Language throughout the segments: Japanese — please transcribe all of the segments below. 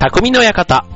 匠の館。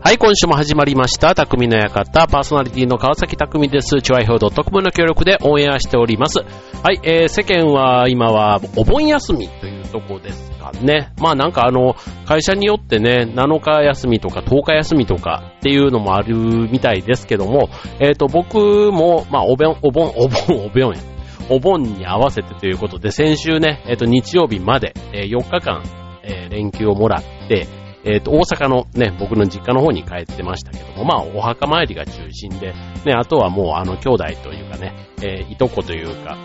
はい、今週も始まりました。匠の館。パーソナリティの川崎匠です。チュアイフー .com の協力でオンエアしております。はい、えー、世間は今はお盆休みというとこですかね。まあなんかあの、会社によってね、7日休みとか10日休みとかっていうのもあるみたいですけども、えっ、と、僕も、まあお盆、お盆、お盆、お盆や。お盆に合わせてということで、先週ね、えっ、と、日曜日まで、えー4日間、えー連休をもらって、えっ、と、大阪のね、僕の実家の方に帰ってましたけども、まあ、お墓参りが中心で、ね、あとはもう、あの、兄弟というかね、えーいとこというか、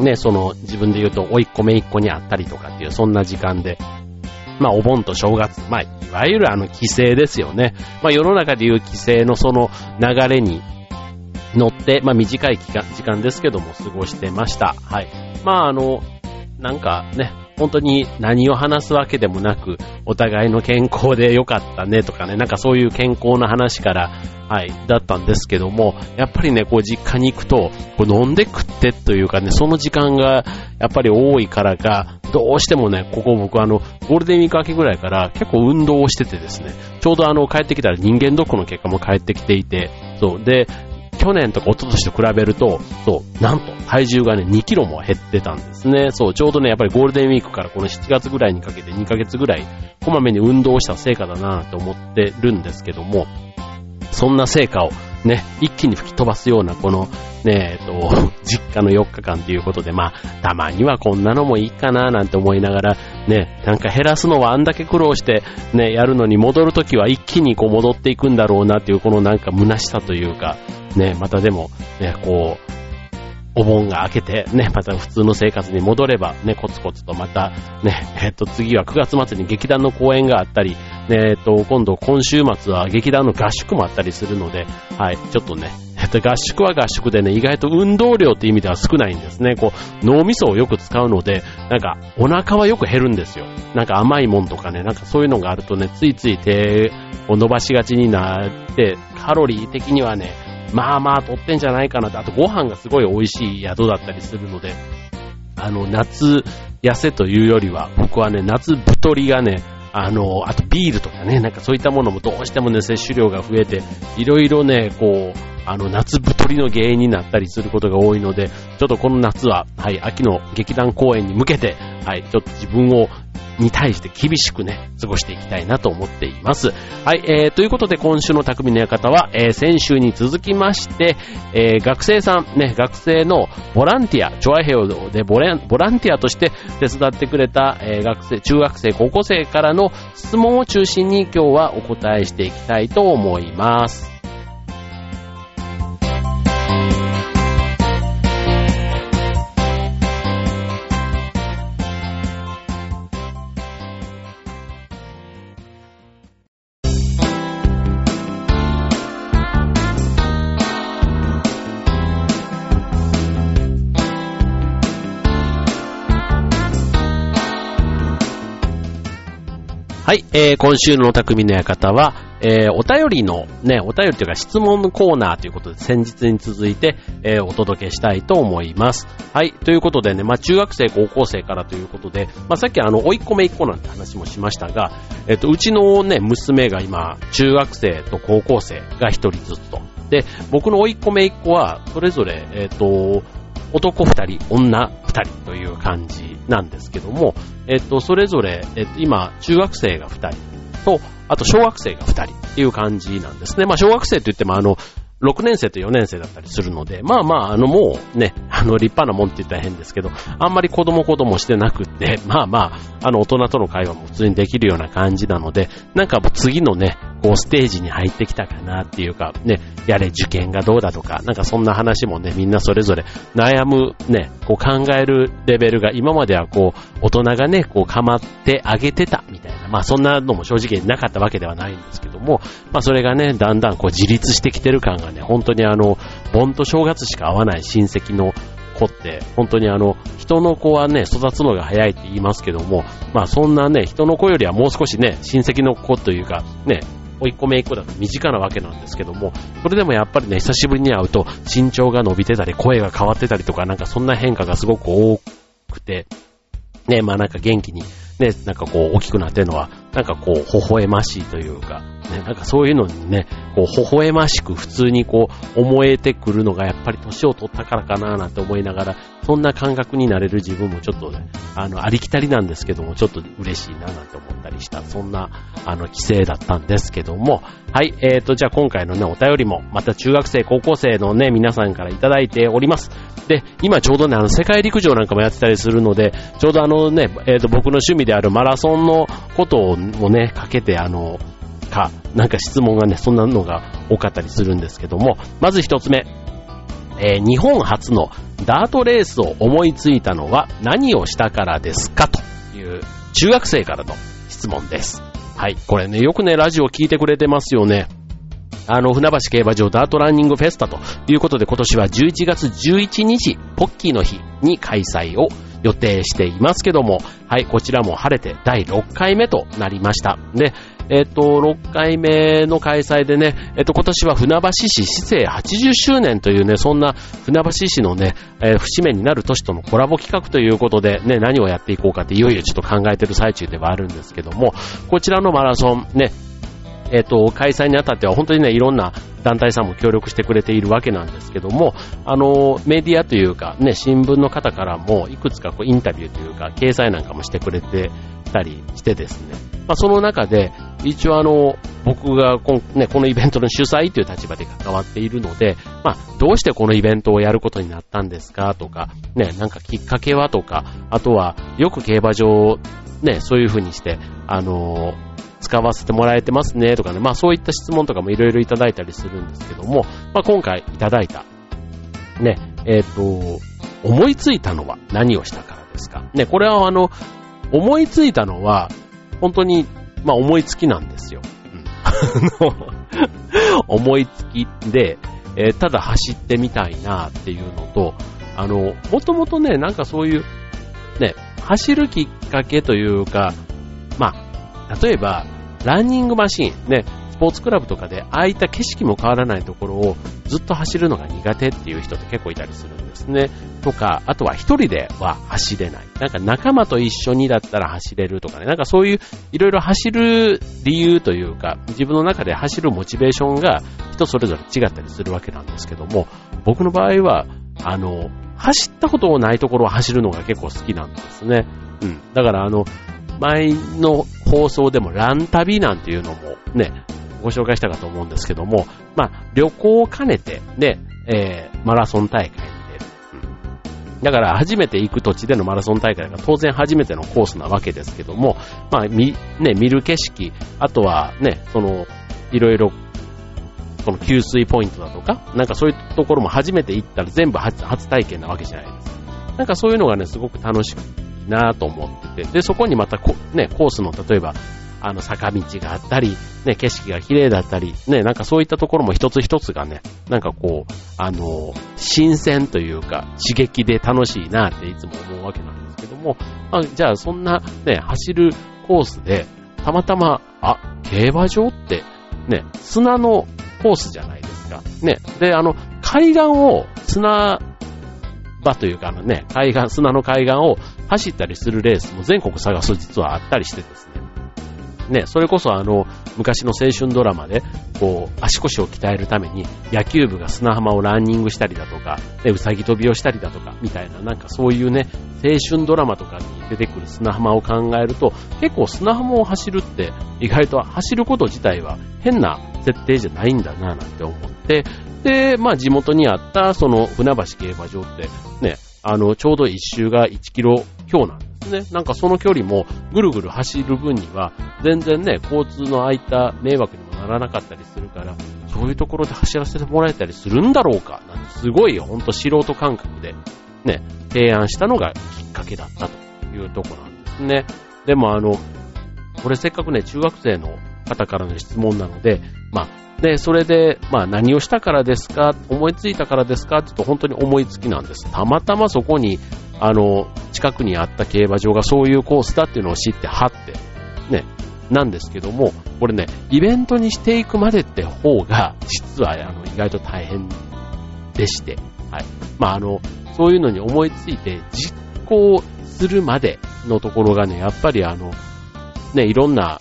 ね、その、自分で言うと、おいっ子めいっ子に会ったりとかっていう、そんな時間で、まあ、お盆と正月、まあ、いわゆるあの、帰省ですよね。まあ、世の中でいう帰省のその流れに乗って、まあ、短い期間、時間ですけども、過ごしてました。はい。まあ、あの、なんかね、本当に何を話すわけでもなく、お互いの健康でよかったねとかね、なんかそういう健康な話から、はい、だったんですけども、やっぱりね、こう実家に行くと、こう飲んで食ってというかね、その時間がやっぱり多いからか、どうしてもね、ここ僕あの、ゴールデンウィーク明けぐらいから結構運動をしててですね、ちょうどあの帰ってきたら人間ドックの結果も返ってきていて、そう、で、去年とか一昨年と比べると、そう、なんと体重がね、2キロも減ってたんですね。そう、ちょうどね、やっぱりゴールデンウィークからこの7月ぐらいにかけて2ヶ月ぐらい、こまめに運動した成果だなと思ってるんですけども、そんな成果をね、一気に吹き飛ばすようなこの、ね、えっと、実家の4日間ということで、まあ、たまにはこんなのもいいかななんて思いながら、ね、なんか減らすのはあんだけ苦労して、ね、やるのに戻るときは一気にこう戻っていくんだろうなっていう、このなんか虚しさというか、ね、またでも、ね、こう、お盆が明けて、ね、また普通の生活に戻れば、ね、コツコツとまた、ね、えっと、次は9月末に劇団の公演があったり、ね、えっと、今度今週末は劇団の合宿もあったりするので、はい、ちょっとね、合宿は合宿でね、意外と運動量って意味では少ないんですね。こう、脳みそをよく使うので、なんか、お腹はよく減るんですよ。なんか甘いもんとかね、なんかそういうのがあるとね、ついつい手を伸ばしがちになって、カロリー的にはね、まあまあ取ってんじゃないかなって、あとご飯がすごい美味しい宿だったりするので、あの、夏痩せというよりは、僕はね、夏太りがね、あの、あとビールとかね、なんかそういったものもどうしてもね、摂取量が増えて、いろいろね、こう、あの、夏太りの原因になったりすることが多いので、ちょっとこの夏は、はい、秋の劇団公演に向けて、はい、ちょっと自分を、に対して厳しくね、過ごしていきたいなと思っています。はい、えー、ということで今週の匠の館は、えー、先週に続きまして、えー、学生さん、ね、学生のボランティア、チョアヘオでボランボランティアとして手伝ってくれた、えー、学生、中学生、高校生からの質問を中心に今日はお答えしていきたいと思います。はい、えー、今週の匠の館は、えー、お便りのね、お便りというか質問コーナーということで先日に続いて、えー、お届けしたいと思います。はい、ということでね、まあ中学生、高校生からということで、まあさっきあの、おいっ子めいっ子なんて話もしましたが、えっ、と、うちのね、娘が今、中学生と高校生が一人ずつと。で、僕のおいっ子めいっ子は、それぞれ、えっ、と、男二人、女二人という感じなんですけども、えっと、それぞれ、えっと、今、中学生が二人と、あと小学生が二人っていう感じなんですね。まあ、小学生と言っても、あの、6年生と4年生だったりするので、まあまあ、あの、もうね、あの、立派なもんって言ったら変ですけど、あんまり子供子供してなくって、まあまあ、あの、大人との会話も普通にできるような感じなので、なんか次のね、こう、ステージに入ってきたかなっていうか、ね、やれ受験がどうだとか、なんかそんな話もね、みんなそれぞれ悩むね、こう考えるレベルが今まではこう、大人がね、こう構ってあげてたみたいな、まあそんなのも正直なかったわけではないんですけども、まあそれがね、だんだんこう自立してきてる感がね、本当にあの、盆と正月しか会わない親戚の子って、本当にあの、人の子はね、育つのが早いって言いますけども、まあそんなね、人の子よりはもう少しね、親戚の子というか、ね、おいっ子めいっ子だと身近なわけなんですけども、それでもやっぱりね、久しぶりに会うと身長が伸びてたり、声が変わってたりとか、なんかそんな変化がすごく多くて、ね、まあなんか元気に、ね、なんかこう大きくなってるのはなんかこう、微笑ましいというか、ね、なんかそういうのにね、こう、微笑ましく普通にこう、思えてくるのがやっぱり年を取ったからかななんて思いながら、そんな感覚になれる自分もちょっとね、あの、ありきたりなんですけども、ちょっと嬉しいななんて思ったりした、そんな、あの、規制だったんですけども、はい、えーと、じゃあ今回のね、お便りも、また中学生、高校生のね、皆さんからいただいております。で、今ちょうどね、あの、世界陸上なんかもやってたりするので、ちょうどあのね、えっ、ー、と、僕の趣味であるマラソンのことをね、かけて、あの、か、なんか質問がね、そんなのが多かったりするんですけども、まず一つ目、えー、日本初のダートレースを思いついたのは何をしたからですかという中学生からの質問です。はい。これね、よくね、ラジオ聞いてくれてますよね。あの、船橋競馬場ダートランニングフェスタということで今年は11月11日、ポッキーの日に開催を予定していますけども、はい、こちらも晴れて第6回目となりました。で、えっ、と、6回目の開催でね、えっ、と、今年は船橋市市政80周年というね、そんな船橋市のね、えー、節目になる都市とのコラボ企画ということでね、何をやっていこうかっていよいよちょっと考えてる最中ではあるんですけども、こちらのマラソンね、えっ、と、開催にあたっては本当にね、いろんな団体さんも協力してくれているわけなんですけども、あの、メディアというか、ね、新聞の方からも、いくつかこうインタビューというか、掲載なんかもしてくれてたりしてですね、まあ、その中で、一応あの、僕がこ,、ね、このイベントの主催という立場で関わっているので、まあ、どうしてこのイベントをやることになったんですかとか、ね、なんかきっかけはとか、あとは、よく競馬場、ね、そういう風にして、あの使わせてもらえてますねとかね、まあそういった質問とかもいろいろいただいたりするんですけども、まあ今回いただいた、ね、えっ、ー、と、思いついたのは何をしたからですか？ね、これはあの、思いついたのは、本当に、まあ思いつきなんですよ。うん、思いつきで、えー、ただ走ってみたいなっていうのと、あの、もともとね、なんかそういう、ね、走るきっかけというか、まあ、例えば、ランニングマシーン、ね、スポーツクラブとかで、ああいった景色も変わらないところをずっと走るのが苦手っていう人って結構いたりするんですね。とか、あとは一人では走れない。なんか仲間と一緒にだったら走れるとかね。なんかそういういろいろ走る理由というか、自分の中で走るモチベーションが人それぞれ違ったりするわけなんですけども、僕の場合は、あの、走ったことないところを走るのが結構好きなんですね。うん。だからあの、前の放送でもラン旅なんていうのもね、ご紹介したかと思うんですけども、まあ、旅行を兼ねて、ね、えー、マラソン大会に出る。うん。だから、初めて行く土地でのマラソン大会が当然初めてのコースなわけですけども、まあ、み、ね、見る景色、あとはね、その、いろいろ、この給水ポイントだとか、なんかそういうところも初めて行ったら全部初初体験なわけじゃないですか。なんかそういうのがね、すごく楽しくいなと思ってて、で、そこにまたこ、ね、コースの例えばあの、坂道があったり、ね、景色が綺麗だったり、ね、なんかそういったところも一つ一つがね、なんかこう、あの、新鮮というか、刺激で楽しいなっていつも思うわけなんですけども、あ、じゃあそんなね、走るコースで、たまたま、あ、競馬場って、ね、砂のコースじゃないですか。ね、で、あの、海岸を砂場というか、あのね、海岸、砂の海岸を走ったりするレースも全国探す実はあったりしてですね、ね、それこそあの、昔の青春ドラマで、こう、足腰を鍛えるために、野球部が砂浜をランニングしたりだとか、ね、うさぎ跳びをしたりだとか、みたいな、なんかそういうね、青春ドラマとかに出てくる砂浜を考えると、結構砂浜を走るって、意外と走ること自体は変な設定じゃないんだな、なんて思って、で、まあ地元にあった、その船橋競馬場って、ね、あの、ちょうど一周が1キロ強なんですね。なんかその距離もぐるぐる走る分には全然ね、交通の空いた迷惑にもならなかったりするから、そういうところで走らせてもらえたりするんだろうか、なんてすごいほんと素人感覚でね、提案したのがきっかけだったというところなんですね。でもあの、これせっかくね、中学生の方からの質問なので、まあ、で、それで、まあ何をしたからですか？思いついたからですか？って言うと本当に思いつきなんです。たまたまそこにあの、近くにあった競馬場がそういうコースだっていうのを知って、はって、ね、なんですけども、これね、イベントにしていくまでって方が、実は、あの、意外と大変でして、はい。まあ、あの、そういうのに思いついて、実行するまでのところがね、やっぱりあの、ね、いろんな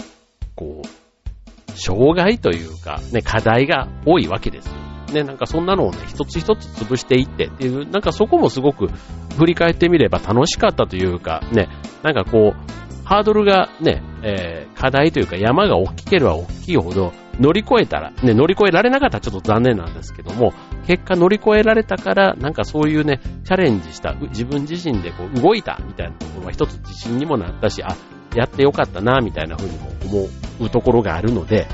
こう、障害というか、ね、課題が多いわけですよ。ね、なんかそんなのをね、一つ一つ潰していってっていう、なんかそこもすごく振り返ってみれば楽しかったというか、ね、なんかこう、ハードルがね、えー、課題というか山が大きければ大きいほど乗り越えたら、ね、乗り越えられなかったらちょっと残念なんですけども、結果乗り越えられたから、なんかそういうね、チャレンジした、自分自身でこう動いたみたいなところは一つ自信にもなったし、あ、やってよかったな、みたいな風にも思うところがあるので、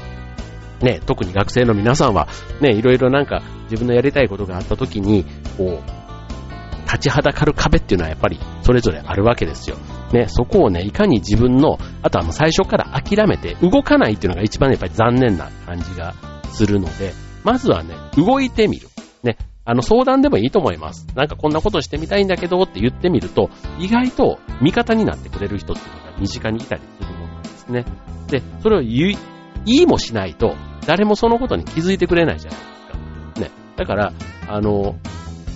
ね、特に学生の皆さんは、ね、いろいろなんか自分のやりたいことがあった時に、こう、立ちはだかる壁っていうのはやっぱりそれぞれあるわけですよ。ね、そこをね、いかに自分の、あとはもう最初から諦めて動かないっていうのが一番やっぱり残念な感じがするので、まずはね、動いてみる。ね、あの相談でもいいと思います。なんかこんなことしてみたいんだけどって言ってみると、意外と味方になってくれる人っていうのが身近にいたりするですね。で、それを言い、言いもしないと、誰もそのことに気づいてくれないじゃないですか。ね。だから、あの、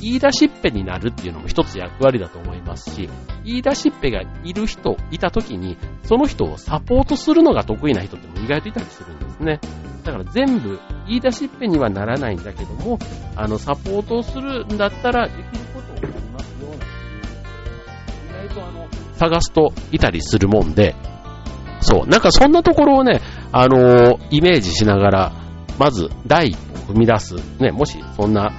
言い出しっぺになるっていうのも一つ役割だと思いますし、言い出しっぺがいる人、いた時に、その人をサポートするのが得意な人っても意外といたりするんですね。だから全部、言い出しっぺにはならないんだけども、あの、サポートをするんだったら、できることをやりますよ、意外とあの、探すといたりするもんで、そう、なんかそんなところをね、あのー、イメージしながら、まず第一歩踏み出す。ね、もしそんな、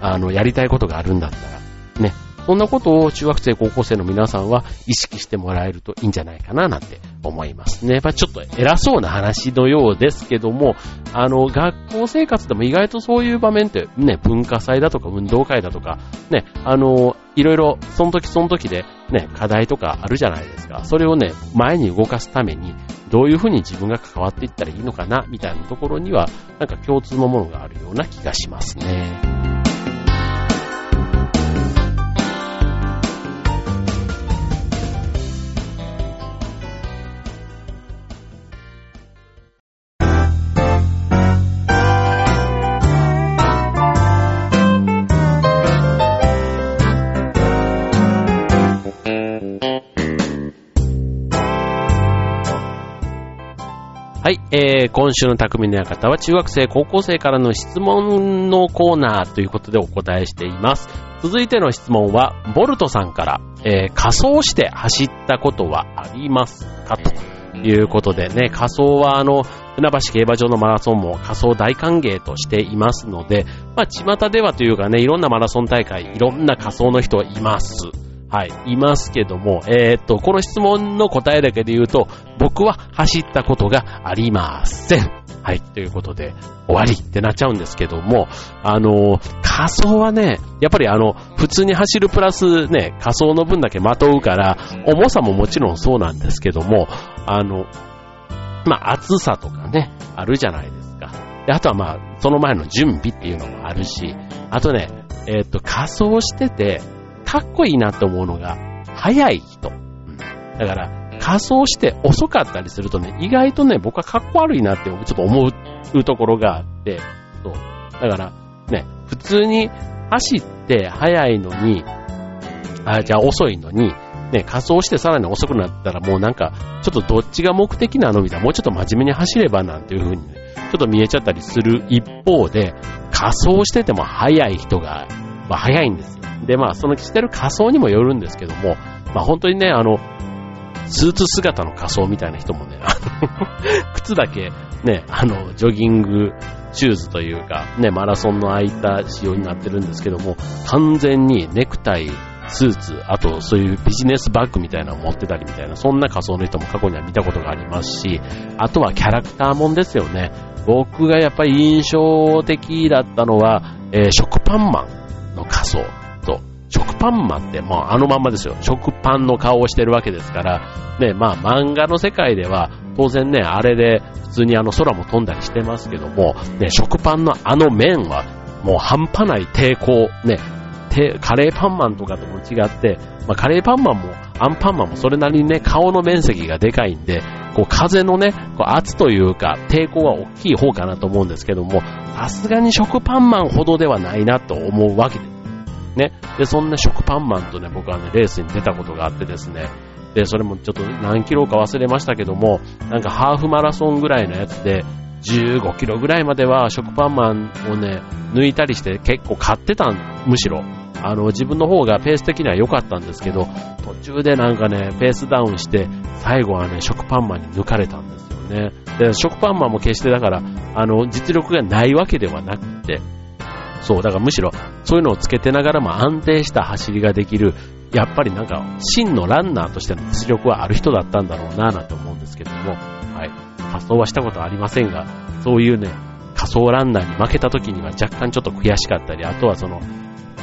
あの、やりたいことがあるんだったら、ね、そんなことを中学生、高校生の皆さんは意識してもらえるといいんじゃないかななんて思いますね。まあ、ちょっと偉そうな話のようですけども、あの、学校生活でも意外とそういう場面ってね、文化祭だとか運動会だとか、ね、あの、いろいろその時その時でね、課題とかあるじゃないですか。それをね、前に動かすために、どういうふうに自分が関わっていったらいいのかな、みたいなところには、なんか共通のものがあるような気がしますね。今週の匠の館は中学生、高校生からの質問のコーナーということでお答えしています。続いての質問は、ボルトさんから、えー、仮装して走ったことはありますか？ということでね、仮装はあの、船橋競馬場のマラソンも仮装大歓迎としていますので、まあ、巷ではというかね、いろんなマラソン大会、いろんな仮装の人います。はい、いますけども、えー、っと、この質問の答えだけで言うと、僕は走ったことがありません。はい、ということで、終わりってなっちゃうんですけども、あの、仮装はね、やっぱりあの、普通に走るプラスね、仮装の分だけまとうから、重さももちろんそうなんですけども、あの、まあ、暑さとかね、あるじゃないですか。であとはまあ、その前の準備っていうのもあるし、あとね、えー、っと、仮装してて、かっこいいなって思うのが、早い人。だから、仮装して遅かったりするとね、意外とね、僕はかっこ悪いなってちょっと思うところがあって、そう。だから、ね、普通に走って早いのに、あ、じゃあ遅いのに、ね、仮装してさらに遅くなったらもうなんか、ちょっとどっちが目的なのみたいな、もうちょっと真面目に走ればなんていう風にね、ちょっと見えちゃったりする一方で、仮装してても早い人が、まあ早いんです。で、まあ、その着てる仮装にもよるんですけども、まあ本当にね、あの、スーツ姿の仮装みたいな人もね、靴だけね、あの、ジョギングシューズというか、ね、マラソンの空いた仕様になってるんですけども、完全にネクタイ、スーツ、あとそういうビジネスバッグみたいなのを持ってたりみたいな、そんな仮装の人も過去には見たことがありますし、あとはキャラクターもんですよね。僕がやっぱり印象的だったのは、えー、食パンマンの仮装。食パンマンってもうあのまんまですよ。食パンの顔をしてるわけですから、ね、まあ漫画の世界では当然ね、あれで普通にあの空も飛んだりしてますけども、ね、食パンのあの面はもう半端ない抵抗、ね、カレーパンマンとかとも違って、まあ、カレーパンマンもアンパンマンもそれなりにね、顔の面積がでかいんで、こう風のね、こう圧というか抵抗は大きい方かなと思うんですけども、さすがに食パンマンほどではないなと思うわけです。ね。で、そんな食パンマンとね、僕はね、レースに出たことがあってですね、で、それもちょっと何キロか忘れましたけども、なんかハーフマラソンぐらいのやつで、15キロぐらいまでは食パンマンをね、抜いたりして結構買ってたん、むしろ。あの、自分の方がペース的には良かったんですけど、途中でなんかね、ペースダウンして、最後はね、食パンマンに抜かれたんですよね。で、食パンマンも決してだから、あの、実力がないわけではなくて、そう、だからむしろ、そういうのをつけてながらも安定した走りができる、やっぱりなんか、真のランナーとしての実力はある人だったんだろうなぁなんて思うんですけども、はい。仮装はしたことありませんが、そういうね、仮想ランナーに負けた時には若干ちょっと悔しかったり、あとはその、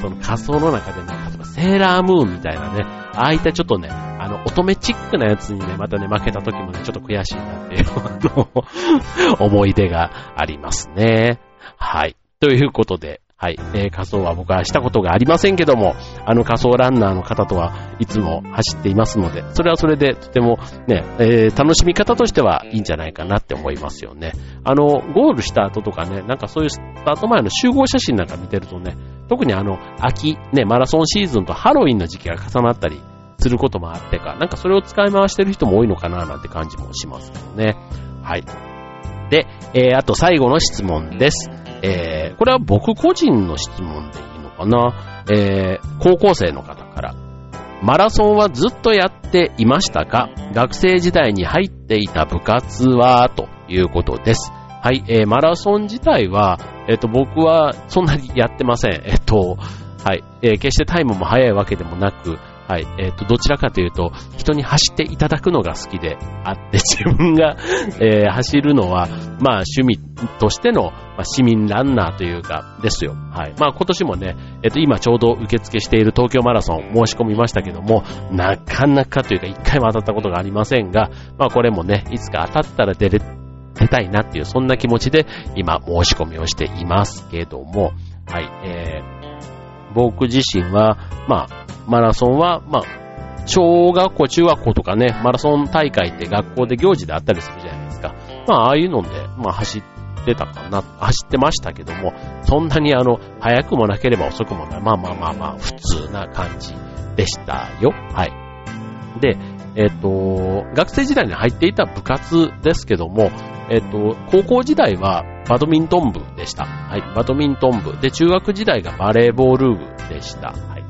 その仮想の中でね、例えばセーラームーンみたいなね、ああいったちょっとね、あの、乙女チックなやつにね、またね、負けた時もね、ちょっと悔しいなっていう、あの思い出がありますね。はい。ということで、はい。えー、仮装は僕はしたことがありませんけども、あの仮装ランナーの方とはいつも走っていますので、それはそれでとてもね、えー、楽しみ方としてはいいんじゃないかなって思いますよね。あの、ゴールした後とかね、なんかそういうスタート前の集合写真なんか見てるとね、特にあの、秋、ね、マラソンシーズンとハロウィンの時期が重なったりすることもあってか、なんかそれを使い回してる人も多いのかななんて感じもしますけどね。はい。で、えー、あと最後の質問です。えー、これは僕個人の質問でいいのかな？えー、高校生の方から。マラソンはずっとやっていましたか？学生時代に入っていた部活は？ということです。はい、えー、マラソン自体は、えっ、ー、と、僕はそんなにやってません。えっ、ー、と、はい、えー、決してタイムも速いわけでもなく、はい。えっ、ー、と、どちらかというと、人に走っていただくのが好きであって、自分が、えー、走るのは、まあ、趣味としての、まあ、市民ランナーというか、ですよ。はい。まあ、今年もね、えっ、ー、と、今ちょうど受付している東京マラソン申し込みましたけども、なかなかというか、一回も当たったことがありませんが、まあ、これもね、いつか当たったら出れ、出たいなっていう、そんな気持ちで、今、申し込みをしていますけども、はい。えー、僕自身は、まあ、マラソンは、まあ、小学校、中学校とかね、マラソン大会って学校で行事であったりするじゃないですか。まあ、ああいうので、まあ、走ってたかな、走ってましたけども、そんなにあの、早くもなければ遅くもない。まあまあまあまあ、普通な感じでしたよ。はい。で、えっ、ー、と、学生時代に入っていた部活ですけども、えっ、と、高校時代はバドミントン部でした。はい、バドミントン部。で、中学時代がバレーボール部でした。はい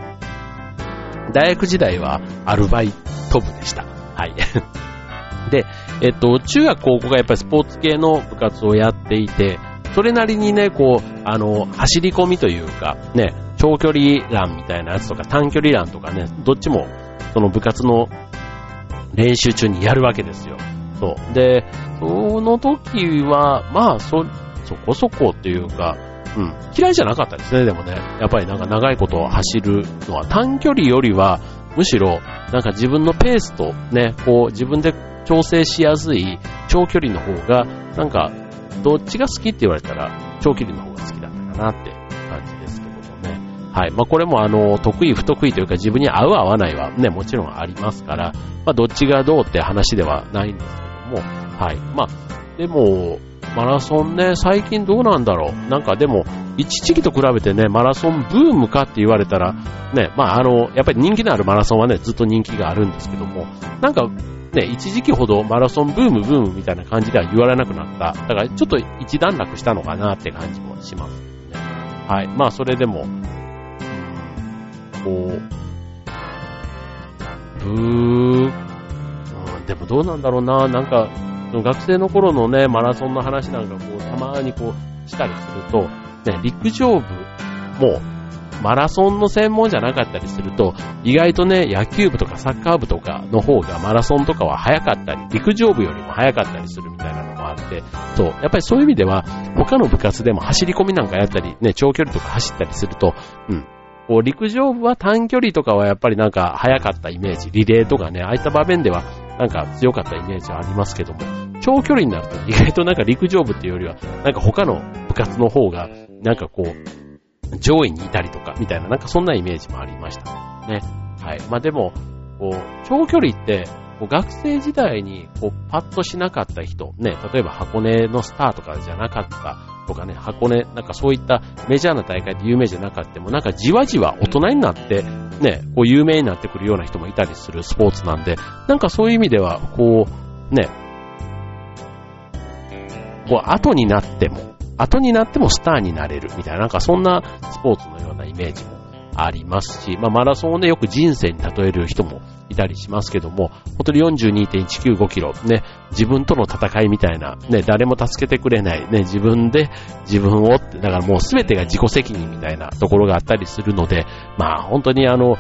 大学時代はアルバイト部でした。はい。で、えっと、中学高校がやっぱりスポーツ系の部活をやっていて、それなりにね、こう、あの、走り込みというか、ね、長距離ランみたいなやつとか短距離ランとかね、どっちもその部活の練習中にやるわけですよ。そう。で、その時は、まあ、そ、そこそこっていうか、うん。嫌いじゃなかったですね、でもね。やっぱりなんか長いこと走るのは短距離よりは、むしろ、なんか自分のペースとね、こう自分で調整しやすい長距離の方が、なんか、どっちが好きって言われたら、長距離の方が好きだったかなって感じですけどもね。はい。まあこれもあの、得意不得意というか自分に合う合わないはね、もちろんありますから、まあどっちがどうって話ではないんですも、はい。まあ、でも、マラソンね、最近どうなんだろう。なんかでも、一時期と比べてね、マラソンブームかって言われたら、ね、まああの、やっぱり人気のあるマラソンはね、ずっと人気があるんですけども、なんか、ね、一時期ほどマラソンブームブームみたいな感じでは言われなくなった。だからちょっと一段落したのかなって感じもしますね。はい。まあそれでも、こう、ブー、でもどうなんだろうな、なんか、学生の頃のね、マラソンの話なんかこう、たまにこう、したりすると、ね、陸上部も、マラソンの専門じゃなかったりすると、意外とね、野球部とかサッカー部とかの方がマラソンとかは早かったり、陸上部よりも早かったりするみたいなのもあって、そう、やっぱりそういう意味では、他の部活でも走り込みなんかやったり、ね、長距離とか走ったりすると、うん、こう陸上部は短距離とかはやっぱりなんか早かったイメージ、リレーとかね、ああいった場面ではなんか強かったイメージはありますけども、長距離になると意外となんか陸上部っていうよりは、なんか他の部活の方が、なんかこう、上位にいたりとか、みたいな、なんかそんなイメージもありましたね。はい。まあでも、こう、長距離って、こう学生時代にこうパッとしなかった人、ね、例えば箱根のスターとかじゃなかったとかね、箱根、なんかそういったメジャーな大会で有名じゃなかったも、なんかじわじわ大人になって、ね、こう有名になってくるような人もいたりするスポーツなんで、なんかそういう意味では、こう、ね、こう後になっても、後になってもスターになれるみたいな、なんかそんなスポーツのようなイメージもありますし、まあ、マラソンをね、よく人生に例える人もいたりしますけども、本当に42.195キロ、ね、自分との戦いみたいな、ね、誰も助けてくれない、ね、自分で自分をって、だからもう全てが自己責任みたいなところがあったりするので、まあ本当にあの、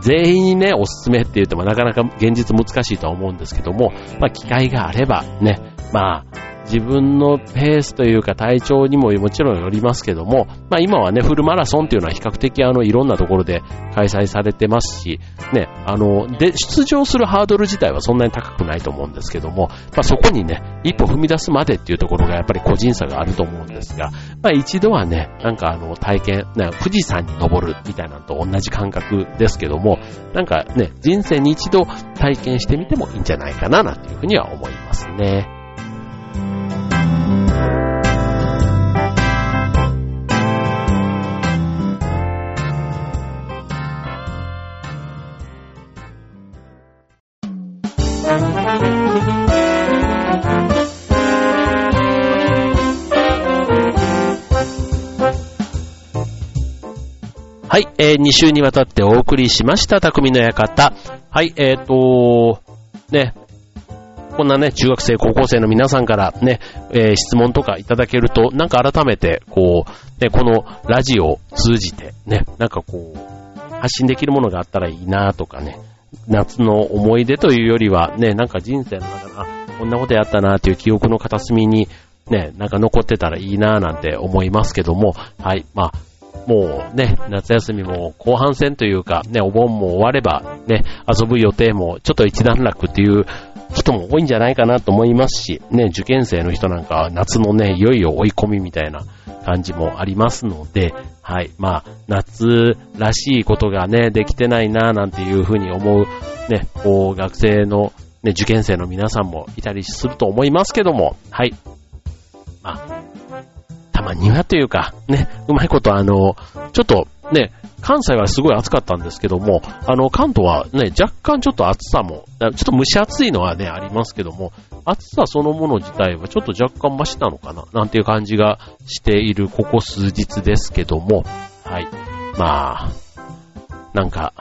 全員にね、おすすめって言ってもなかなか現実難しいとは思うんですけども、まあ機会があればね、まあ自分のペースというか体調にももちろんよりますけども、まあ今はね、フルマラソンっていうのは比較的あの、いろんなところで開催されてますし、ね、あの、で、出場するハードル自体はそんなに高くないと思うんですけども、まあそこにね、一歩踏み出すまでっていうところがやっぱり個人差があると思うんですが、まあ一度はね、なんかあの、体験、ね、富士山に登るみたいなのと同じ感覚ですけども、なんかね、人生に一度体験してみてもいいんじゃないかななんていうふうには思いますね。えー、2週にわたってお送りしました、匠の館。はい、えーと、ね、こんなね、中学生、高校生の皆さんからね、えー、質問とかいただけると、なんか改めて、こう、ね、このラジオを通じて、ね、なんかこう、発信できるものがあったらいいなとかね、夏の思い出というよりは、ね、なんか人生の中で、あ、こんなことやったなっていう記憶の片隅に、ね、なんか残ってたらいいななんて思いますけども、はい、まあ、もうね、夏休みも後半戦というか、ね、お盆も終われば、ね、遊ぶ予定もちょっと一段落っていう人も多いんじゃないかなと思いますし、ね、受験生の人なんかは夏のね、いよいよ追い込みみたいな感じもありますので、はい、まあ、夏らしいことがね、できてないななんていうふうに思う、ね、こう、学生の、ね、受験生の皆さんもいたりすると思いますけども、はい。まあ、まにはというか、ね、うまいことあの、ちょっとね、関西はすごい暑かったんですけども、あの、関東はね、若干ちょっと暑さも、ちょっと蒸し暑いのはね、ありますけども、暑さそのもの自体はちょっと若干マシなのかな、なんていう感じがしているここ数日ですけども、はい。まあ、なんか、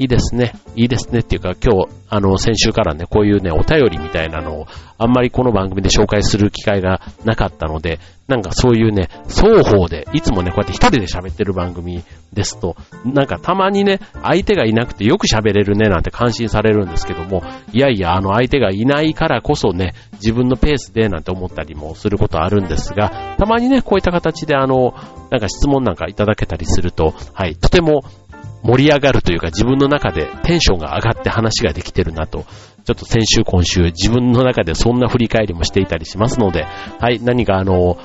いいですね。いいですねっていうか、今日、あの、先週からね、こういうね、お便りみたいなのを、あんまりこの番組で紹介する機会がなかったので、なんかそういうね、双方で、いつもね、こうやって一人で喋ってる番組ですと、なんかたまにね、相手がいなくてよく喋れるね、なんて感心されるんですけども、いやいや、あの相手がいないからこそね、自分のペースでなんて思ったりもすることあるんですが、たまにね、こういった形であの、なんか質問なんかいただけたりすると、はい、とても盛り上がるというか自分の中でテンションが上がって話ができてるなと、ちょっと先週今週自分の中でそんな振り返りもしていたりしますので、はい、何かあの、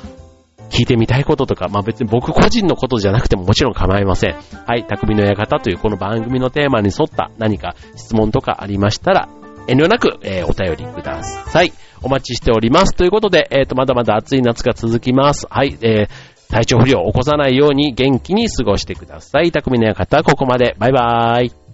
聞いてみたいこととか、まあ別に僕個人のことじゃなくてももちろん構いません。はい、匠の館というこの番組のテーマに沿った何か質問とかありましたら、遠慮なく、えー、お便りください。お待ちしております。ということで、えっ、ー、と、まだまだ暑い夏が続きます。はい、えー、体調不良を起こさないように元気に過ごしてください。匠の館は、ここまで。バイバーイ。